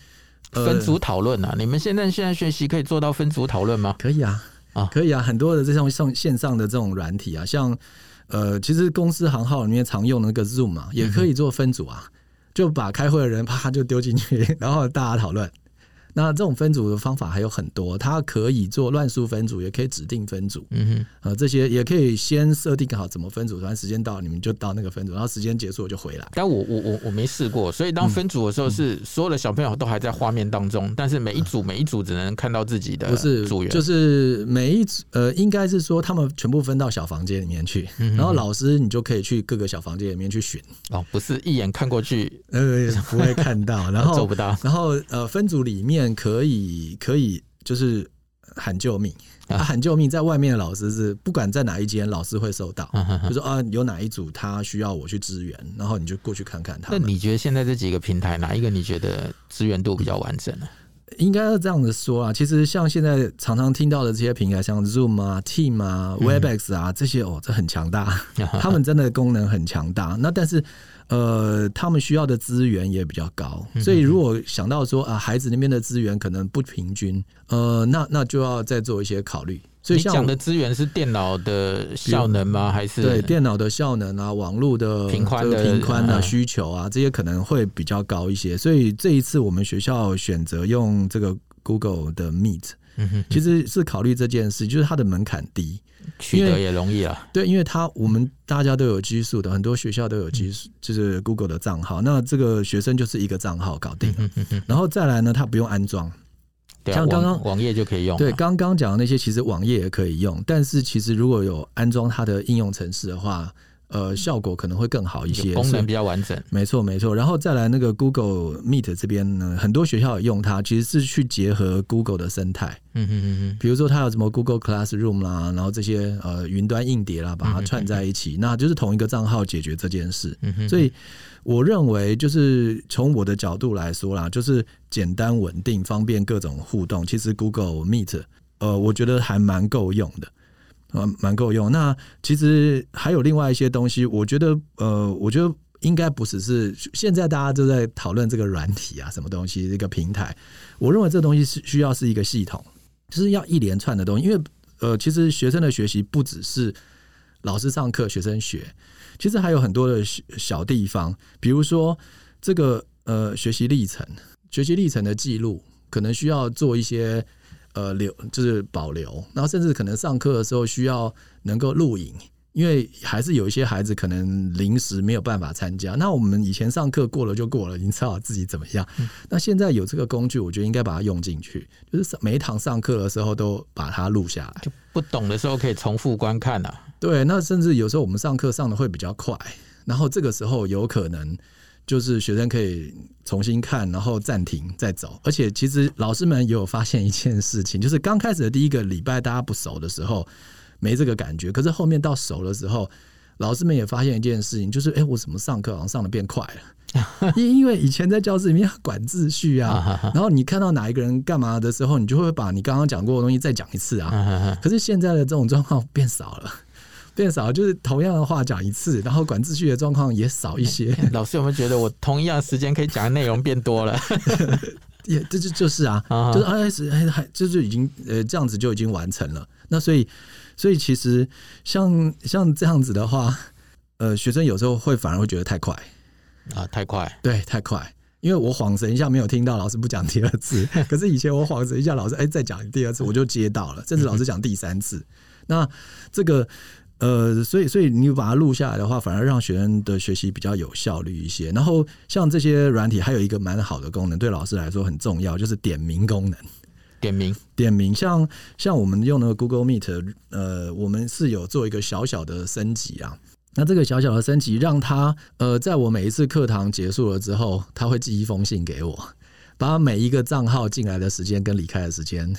[SPEAKER 1] 呃、分组讨论啊，你们现在现在学习可以做到分组讨论吗？
[SPEAKER 2] 可以啊，啊，可以啊，很多的这种上线上的这种软体啊，像。呃，其实公司行号里面常用的那个 Zoom 嘛，也可以做分组啊，就把开会的人啪就丢进去，然后大家讨论。那这种分组的方法还有很多，它可以做乱数分组，也可以指定分组。嗯哼，呃，这些也可以先设定好怎么分组，反正时间到你们就到那个分组，然后时间结束我就回来。
[SPEAKER 1] 但我我我我没试过，所以当分组的时候是所有的小朋友都还在画面当中，嗯、但是每一组每一组只能看到自己的不是组员，
[SPEAKER 2] 就是每一组呃，应该是说他们全部分到小房间里面去，嗯、然后老师你就可以去各个小房间里面去寻。
[SPEAKER 1] 哦，不是一眼看过去
[SPEAKER 2] 呃不会看到，然后
[SPEAKER 1] 做不到，
[SPEAKER 2] 然后呃分组里面。可以可以，就是喊救命啊！喊救命，在外面的老师是不管在哪一间，老师会收到，就说啊，有哪一组他需要我去支援，然后你就过去看看他。
[SPEAKER 1] 那你觉得现在这几个平台，哪一个你觉得资源度比较完整呢？
[SPEAKER 2] 应该是这样子说啊，其实像现在常常听到的这些平台，像 Zoom 啊、Team 啊、Webex 啊这些，哦，这很强大，他们真的功能很强大。那但是。呃，他们需要的资源也比较高，所以如果想到说啊，孩子那边的资源可能不平均，呃，那那就要再做一些考虑。所以像
[SPEAKER 1] 讲的资源是电脑的效能吗？还是
[SPEAKER 2] 对电脑的效能啊，网络的频宽的频宽的需求啊，这些可能会比较高一些。所以这一次我们学校选择用这个 Google 的 Meet，其实是考虑这件事，就是它的门槛低。
[SPEAKER 1] 取得也容易啊，
[SPEAKER 2] 对，因为它我们大家都有基数的，很多学校都有基数，就是 Google 的账号。那这个学生就是一个账号搞定了，然后再来呢，它不用安装，像刚刚
[SPEAKER 1] 网页就可以用。
[SPEAKER 2] 对，刚刚讲的那些其实网页也可以用，但是其实如果有安装它的应用程式的话。呃，效果可能会更好一些，
[SPEAKER 1] 功能比较完整。
[SPEAKER 2] 没错，没错。然后再来那个 Google Meet 这边呢，很多学校也用它，其实是去结合 Google 的生态。嗯嗯嗯嗯。比如说它有什么 Google Classroom 啦，然后这些呃云端硬碟啦，把它串在一起，嗯、哼哼那就是同一个账号解决这件事。嗯哼。所以我认为，就是从我的角度来说啦，就是简单稳定、方便各种互动。其实 Google Meet，呃，我觉得还蛮够用的。呃，蛮够用。那其实还有另外一些东西，我觉得，呃，我觉得应该不只是现在大家都在讨论这个软体啊，什么东西，这个平台。我认为这东西是需要是一个系统，就是要一连串的东西。因为，呃，其实学生的学习不只是老师上课，学生学，其实还有很多的小地方，比如说这个呃学习历程，学习历程的记录，可能需要做一些。呃留，就是保留，然后甚至可能上课的时候需要能够录影。因为还是有一些孩子可能临时没有办法参加，那我们以前上课过了就过了，已经知道自己怎么样。嗯、那现在有这个工具，我觉得应该把它用进去，就是每一堂上课的时候都把它录下来。
[SPEAKER 1] 就不懂的时候可以重复观看啊。
[SPEAKER 2] 对，那甚至有时候我们上课上的会比较快，然后这个时候有可能就是学生可以重新看，然后暂停再走。而且其实老师们也有发现一件事情，就是刚开始的第一个礼拜大家不熟的时候。没这个感觉，可是后面到熟的时候，老师们也发现一件事情，就是哎，我怎么上课好像上的变快了？因 因为以前在教室里面要管秩序啊，然后你看到哪一个人干嘛的时候，你就会把你刚刚讲过的东西再讲一次啊。可是现在的这种状况变少了，变少，就是同样的话讲一次，然后管秩序的状况也少一些。
[SPEAKER 1] 老师有没有觉得我同一样时间可以讲的内容变多了？
[SPEAKER 2] 也这就就是啊，就是哎是哎还就是已经呃这样子就已经完成了。那所以。所以其实像像这样子的话，呃，学生有时候会反而会觉得太快
[SPEAKER 1] 啊，太快，
[SPEAKER 2] 对，太快。因为我恍神一下没有听到老师不讲第二次，可是以前我恍神一下老师哎再讲第二次我就接到了，甚至老师讲第三次。那这个呃，所以所以你把它录下来的话，反而让学生的学习比较有效率一些。然后像这些软体还有一个蛮好的功能，对老师来说很重要，就是点名功能。
[SPEAKER 1] 点名，
[SPEAKER 2] 点名，像像我们用那个 Google Meet，呃，我们是有做一个小小的升级啊。那这个小小的升级，让他呃，在我每一次课堂结束了之后，他会寄一封信给我，把每一个账号进来的时间跟离开的时间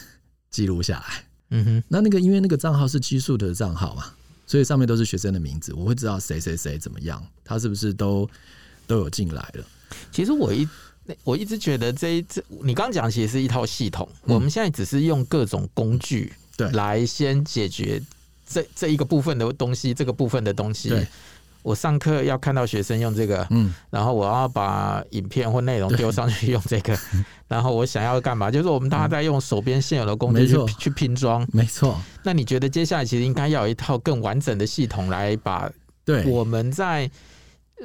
[SPEAKER 2] 记录下来。嗯哼，那那个因为那个账号是奇数的账号嘛，所以上面都是学生的名字，我会知道谁谁谁怎么样，他是不是都都有进来了。
[SPEAKER 1] 其实我一。我一直觉得这一这你刚刚讲其实是一套系统，嗯，我们现在只是用各种工具对来先解决这这一个部分的东西，这个部分的东西。我上课要看到学生用这个，嗯，然后我要把影片或内容丢上去用这个，然后我想要干嘛？就是我们大家在用手边现有的工具去去拼装，
[SPEAKER 2] 没错。
[SPEAKER 1] 那你觉得接下来其实应该要有一套更完整的系统来把对我们在。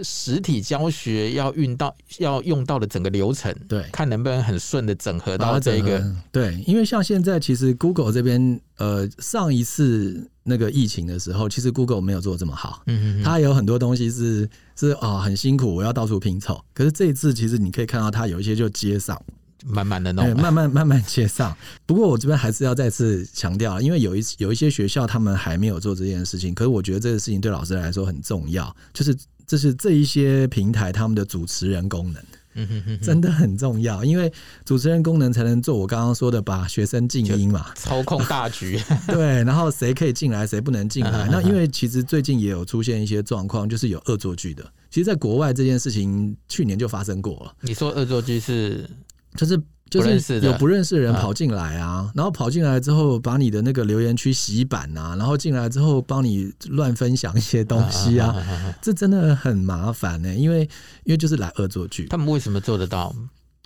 [SPEAKER 1] 实体教学要运到要用到的整个流程，对，看能不能很顺的整合到这个。
[SPEAKER 2] 对，因为像现在其实 Google 这边，呃，上一次那个疫情的时候，其实 Google 没有做这么好。嗯嗯，它有很多东西是是啊、哦、很辛苦，我要到处拼凑。可是这一次其实你可以看到，它有一些就接上，
[SPEAKER 1] 慢慢的弄，
[SPEAKER 2] 慢慢慢慢接上。不过我这边还是要再次强调，因为有一有一些学校他们还没有做这件事情，可是我觉得这个事情对老师来说很重要，就是。这是这一些平台他们的主持人功能，真的很重要，因为主持人功能才能做我刚刚说的，把学生静音嘛，
[SPEAKER 1] 操控大局。
[SPEAKER 2] 对，然后谁可以进来，谁不能进来。那因为其实最近也有出现一些状况，就是有恶作剧的。其实，在国外这件事情去年就发生过了。
[SPEAKER 1] 你说恶作剧是，
[SPEAKER 2] 就是。就是有不认识的人跑进来啊，然后跑进来之后把你的那个留言区洗版啊，然后进来之后帮你乱分享一些东西啊，这真的很麻烦呢、欸。因为因为就是来恶作剧。
[SPEAKER 1] 他们为什么做得到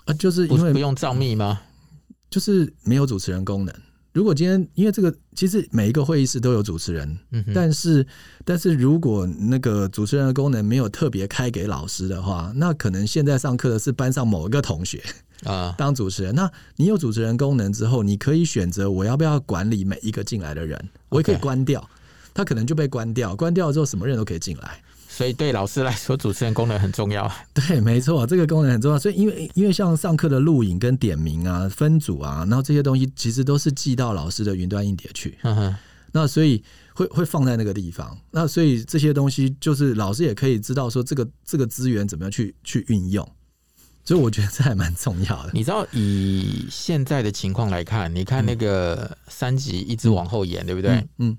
[SPEAKER 2] 啊？就是因为
[SPEAKER 1] 不用账密吗？
[SPEAKER 2] 就是没有主持人功能。如果今天因为这个，其实每一个会议室都有主持人，嗯、但是但是如果那个主持人的功能没有特别开给老师的话，那可能现在上课的是班上某一个同学。啊，当主持人，那你有主持人功能之后，你可以选择我要不要管理每一个进来的人，我也可以关掉，他可能就被关掉，关掉之后什么人都可以进来。
[SPEAKER 1] 所以对老师来说，主持人功能很重要。
[SPEAKER 2] 对，没错，这个功能很重要。所以因为因为像上课的录影跟点名啊、分组啊，然后这些东西其实都是寄到老师的云端硬碟去。嗯哼，那所以会会放在那个地方。那所以这些东西就是老师也可以知道说这个这个资源怎么样去去运用。所以我觉得这还蛮重要的。
[SPEAKER 1] 你知道，以现在的情况来看，你看那个三级一直往后延，嗯、对不对？嗯，嗯，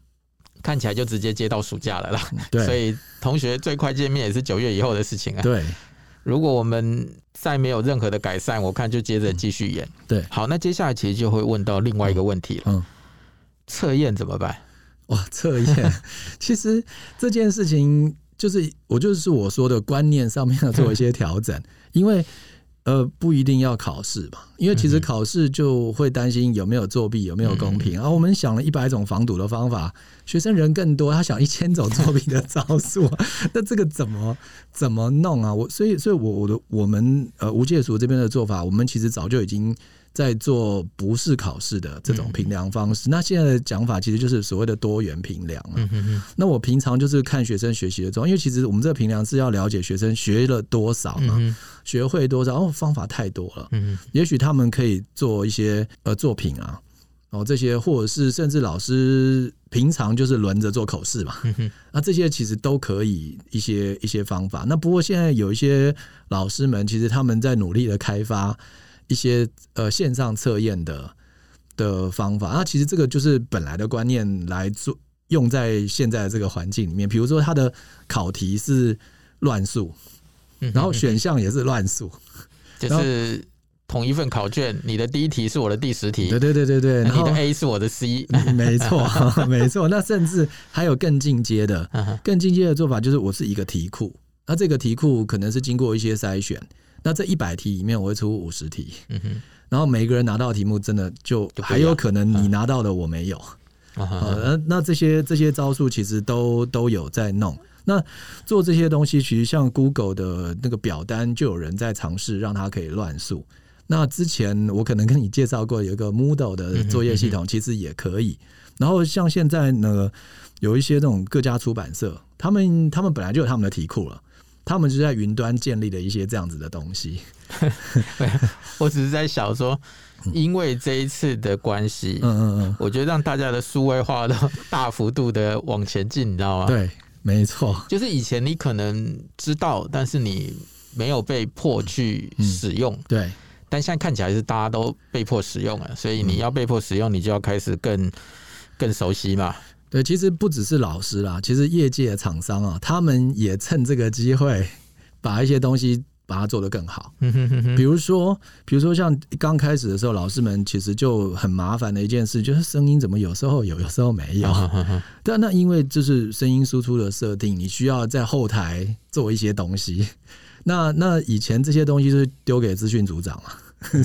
[SPEAKER 1] 看起来就直接接到暑假了啦。对，所以同学最快见面也是九月以后的事情啊。
[SPEAKER 2] 对，
[SPEAKER 1] 如果我们再没有任何的改善，我看就接着继续演。
[SPEAKER 2] 对，
[SPEAKER 1] 好，那接下来其实就会问到另外一个问题了。嗯，测验怎么办？
[SPEAKER 2] 哇，测验，其实这件事情就是我就是我说的观念上面要做一些调整，因为。呃，不一定要考试吧，因为其实考试就会担心有没有作弊，有没有公平。然后、嗯啊、我们想了一百种防堵的方法，学生人更多，他想一千种作弊的招数，那这个怎么怎么弄啊？我所以所以我，我我的我们呃无界塾这边的做法，我们其实早就已经在做不是考试的这种评量方式。嗯、那现在的讲法其实就是所谓的多元评量嘛。嗯、哼哼那我平常就是看学生学习的状况，因为其实我们这个评量是要了解学生学了多少嘛，嗯、学会多少。哦，方法太多了。嗯哼，也许他们可以做一些呃作品啊，然后这些或者是甚至老师平常就是轮着做口试嘛。嗯哼，那这些其实都可以一些一些方法。那不过现在有一些老师们，其实他们在努力的开发。一些呃线上测验的的方法，那其实这个就是本来的观念来做用在现在的这个环境里面。比如说，它的考题是乱数，然后选项也是乱数，
[SPEAKER 1] 就是同一份考卷，你的第一题是我的第十题，
[SPEAKER 2] 对对对对对，然后
[SPEAKER 1] 你的 A 是我的 C，
[SPEAKER 2] 没错 没错。那甚至还有更进阶的，更进阶的做法就是我是一个题库，那这个题库可能是经过一些筛选。那这一百题里面，我会出五十题，嗯哼，然后每个人拿到的题目，真的就还有可能你拿到的我没有，呃，那这些这些招数其实都都有在弄。那做这些东西，其实像 Google 的那个表单，就有人在尝试让它可以乱数。那之前我可能跟你介绍过，有一个 Moodle 的作业系统，其实也可以。然后像现在呢，有一些这种各家出版社，他们他们本来就有他们的题库了。他们就在云端建立了一些这样子的东西。
[SPEAKER 1] 我只是在想说，因为这一次的关系，嗯嗯嗯，我觉得让大家的数位化都大幅度的往前进，你知道吗？
[SPEAKER 2] 对，没错，
[SPEAKER 1] 就是以前你可能知道，但是你没有被迫去使用，
[SPEAKER 2] 嗯、对。
[SPEAKER 1] 但现在看起来是大家都被迫使用了，所以你要被迫使用，你就要开始更更熟悉嘛。
[SPEAKER 2] 对，其实不只是老师啦，其实业界的厂商啊，他们也趁这个机会把一些东西把它做得更好。比如说，比如说像刚开始的时候，老师们其实就很麻烦的一件事，就是声音怎么有时候有，有时候没有。但那因为就是声音输出的设定，你需要在后台做一些东西。那那以前这些东西是丢给资讯组长嘛，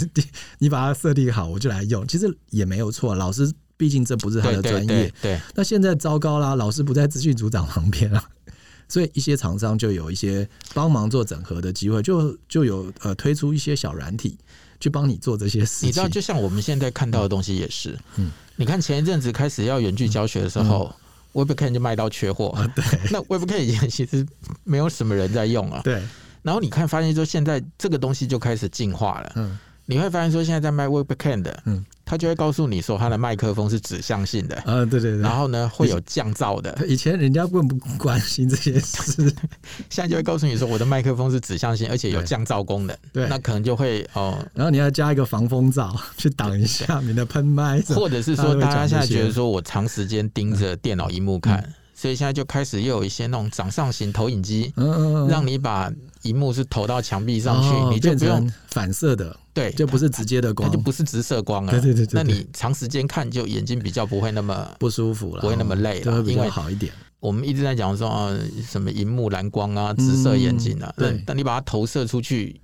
[SPEAKER 2] 你把它设定好，我就来用。其实也没有错，老师。毕竟这不是他的专业。对，对，对，对，那现在糟糕啦，老师不在资讯组长旁边了，所以一些厂商就有一些帮忙做整合的机会，就就有呃推出一些小软体去帮你做这些事情。
[SPEAKER 1] 你知道，就像我们现在看到的东西也是，嗯，你看前一阵子开始要远距教学的时候，嗯，Webcam 就卖到缺货，啊，对，那 Webcam 以前其实没有什么人在用啊，
[SPEAKER 2] 对，
[SPEAKER 1] 然后你看发现说现在这个东西就开始进化了，嗯，你会发现说现在在卖 Webcam 的，嗯。他就会告诉你说，他的麦克风是指向性的。
[SPEAKER 2] 啊，对对对。
[SPEAKER 1] 然后呢，会有降噪的。
[SPEAKER 2] 以前人家根本不关心这些事，
[SPEAKER 1] 现在就会告诉你说，我的麦克风是指向性，而且有降噪功能。对，那可能就会哦。
[SPEAKER 2] 然后你要加一个防风罩去挡一下你的喷麦，
[SPEAKER 1] 或者是说，大家现在觉得说我长时间盯着电脑荧幕看，所以现在就开始又有一些那种掌上型投影机，嗯嗯，让你把。荧幕是投到墙壁上去，哦、你就不用
[SPEAKER 2] 反射的，
[SPEAKER 1] 对，
[SPEAKER 2] 就不是直接的光，
[SPEAKER 1] 它就不是直射光了。
[SPEAKER 2] 对对对，对，
[SPEAKER 1] 那你长时间看，就眼睛比较不会那么
[SPEAKER 2] 不舒服了，
[SPEAKER 1] 不会那么累了，
[SPEAKER 2] 因为好一点。
[SPEAKER 1] 我们一直在讲说啊，什么荧幕蓝光啊，直射眼睛啊，嗯、对，但你把它投射出去，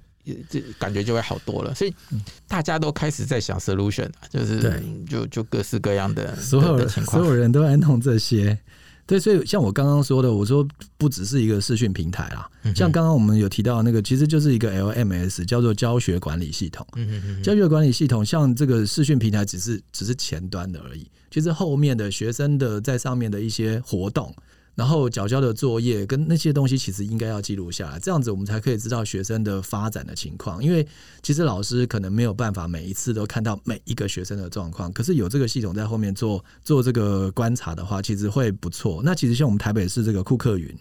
[SPEAKER 1] 这感觉就会好多了。所以大家都开始在想 solution，就是对就就各式各样的
[SPEAKER 2] 所有
[SPEAKER 1] 的情况，
[SPEAKER 2] 所有人都在弄这些。对，所以像我刚刚说的，我说不只是一个视讯平台啦，像刚刚我们有提到那个，其实就是一个 LMS，叫做教学管理系统。教学管理系统像这个视讯平台，只是只是前端的而已，其实后面的学生的在上面的一些活动。然后缴交的作业跟那些东西，其实应该要记录下来，这样子我们才可以知道学生的发展的情况。因为其实老师可能没有办法每一次都看到每一个学生的状况，可是有这个系统在后面做做这个观察的话，其实会不错。那其实像我们台北市这个库克云，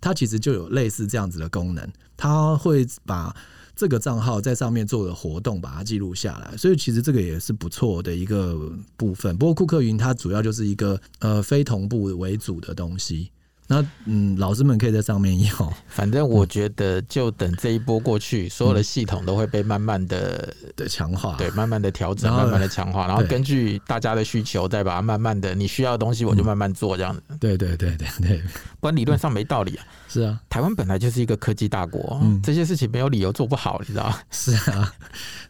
[SPEAKER 2] 它其实就有类似这样子的功能，它会把。这个账号在上面做的活动，把它记录下来，所以其实这个也是不错的一个部分。不过库克云它主要就是一个呃非同步为主的东西。那嗯，老师们可以在上面用。
[SPEAKER 1] 反正我觉得，就等这一波过去，所有的系统都会被慢慢的
[SPEAKER 2] 的强化，
[SPEAKER 1] 对，慢慢的调整，慢慢的强化，然后根据大家的需求，再把它慢慢的你需要的东西，我就慢慢做这样子。
[SPEAKER 2] 对对对对对，
[SPEAKER 1] 不然理论上没道理啊。
[SPEAKER 2] 是啊，
[SPEAKER 1] 台湾本来就是一个科技大国，这些事情没有理由做不好，你知道？
[SPEAKER 2] 是啊，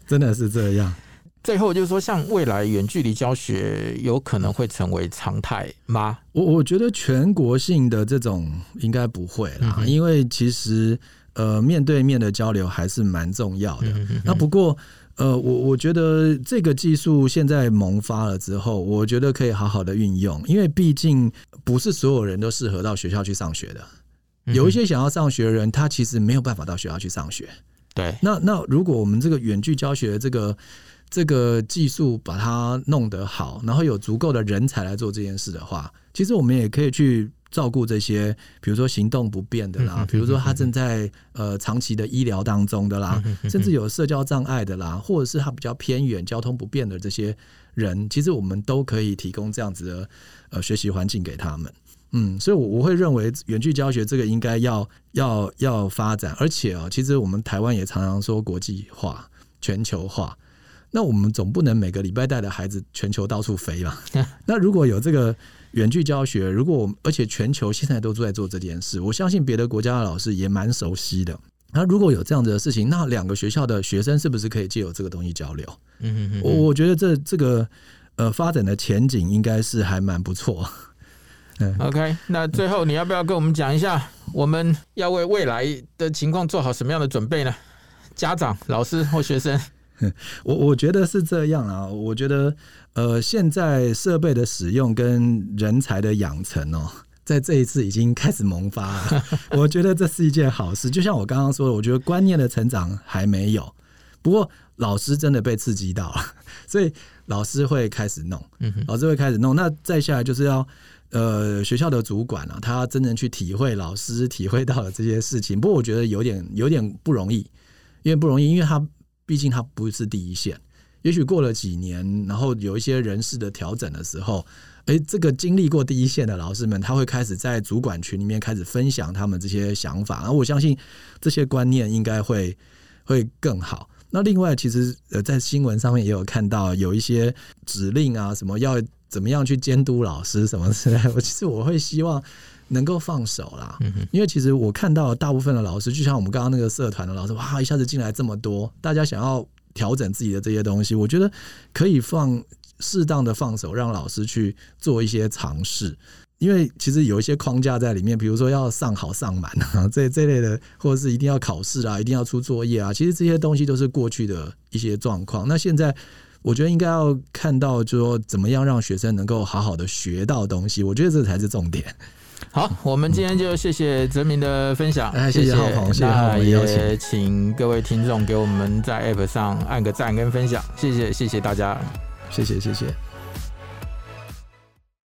[SPEAKER 2] 真的是这样。
[SPEAKER 1] 最后就是说，像未来远距离教学有可能会成为常态吗？
[SPEAKER 2] 我我觉得全国性的这种应该不会啦，嗯、因为其实呃面对面的交流还是蛮重要的。嗯、哼哼那不过呃，我我觉得这个技术现在萌发了之后，我觉得可以好好的运用，因为毕竟不是所有人都适合到学校去上学的。有一些想要上学的人，他其实没有办法到学校去上学。
[SPEAKER 1] 对，
[SPEAKER 2] 那那如果我们这个远距教学这个这个技术把它弄得好，然后有足够的人才来做这件事的话，其实我们也可以去。照顾这些，比如说行动不便的啦，比如说他正在呃长期的医疗当中的啦，甚至有社交障碍的啦，或者是他比较偏远、交通不便的这些人，其实我们都可以提供这样子的呃学习环境给他们。嗯，所以，我我会认为远距教学这个应该要要要发展，而且啊，其实我们台湾也常常说国际化、全球化，那我们总不能每个礼拜带着孩子全球到处飞吧？那如果有这个。远距教学，如果我们而且全球现在都在做这件事，我相信别的国家的老师也蛮熟悉的。那如果有这样子的事情，那两个学校的学生是不是可以借由这个东西交流？嗯嗯嗯，我我觉得这这个呃发展的前景应该是还蛮不错。嗯，
[SPEAKER 1] OK，那最后你要不要跟我们讲一下，我们要为未来的情况做好什么样的准备呢？家长、老师或学生？
[SPEAKER 2] 我我觉得是这样啊，我觉得呃，现在设备的使用跟人才的养成哦，在这一次已经开始萌发了。我觉得这是一件好事。就像我刚刚说的，我觉得观念的成长还没有，不过老师真的被刺激到了，所以老师会开始弄，老师会开始弄。那再下来就是要呃，学校的主管啊，他真正去体会老师体会到了这些事情。不过我觉得有点有点不容易，因为不容易，因为他。毕竟他不是第一线，也许过了几年，然后有一些人事的调整的时候，哎，这个经历过第一线的老师们，他会开始在主管群里面开始分享他们这些想法，而我相信这些观念应该会会更好。那另外，其实呃，在新闻上面也有看到有一些指令啊，什么要怎么样去监督老师什么之类的，我其实我会希望。能够放手啦，因为其实我看到大部分的老师，就像我们刚刚那个社团的老师，哇，一下子进来这么多，大家想要调整自己的这些东西，我觉得可以放适当的放手，让老师去做一些尝试。因为其实有一些框架在里面，比如说要上好上满啊，这这类的，或者是一定要考试啊，一定要出作业啊，其实这些东西都是过去的一些状况。那现在我觉得应该要看到，就说怎么样让学生能够好好的学到东西，我觉得这才是重点。
[SPEAKER 1] 好，我们今天就谢谢泽明的分享，
[SPEAKER 2] 谢谢浩鹏，谢谢浩鹏，
[SPEAKER 1] 也请各位听众给我们在 App 上按个赞跟分享，谢谢，谢谢大家，
[SPEAKER 2] 谢谢，谢谢。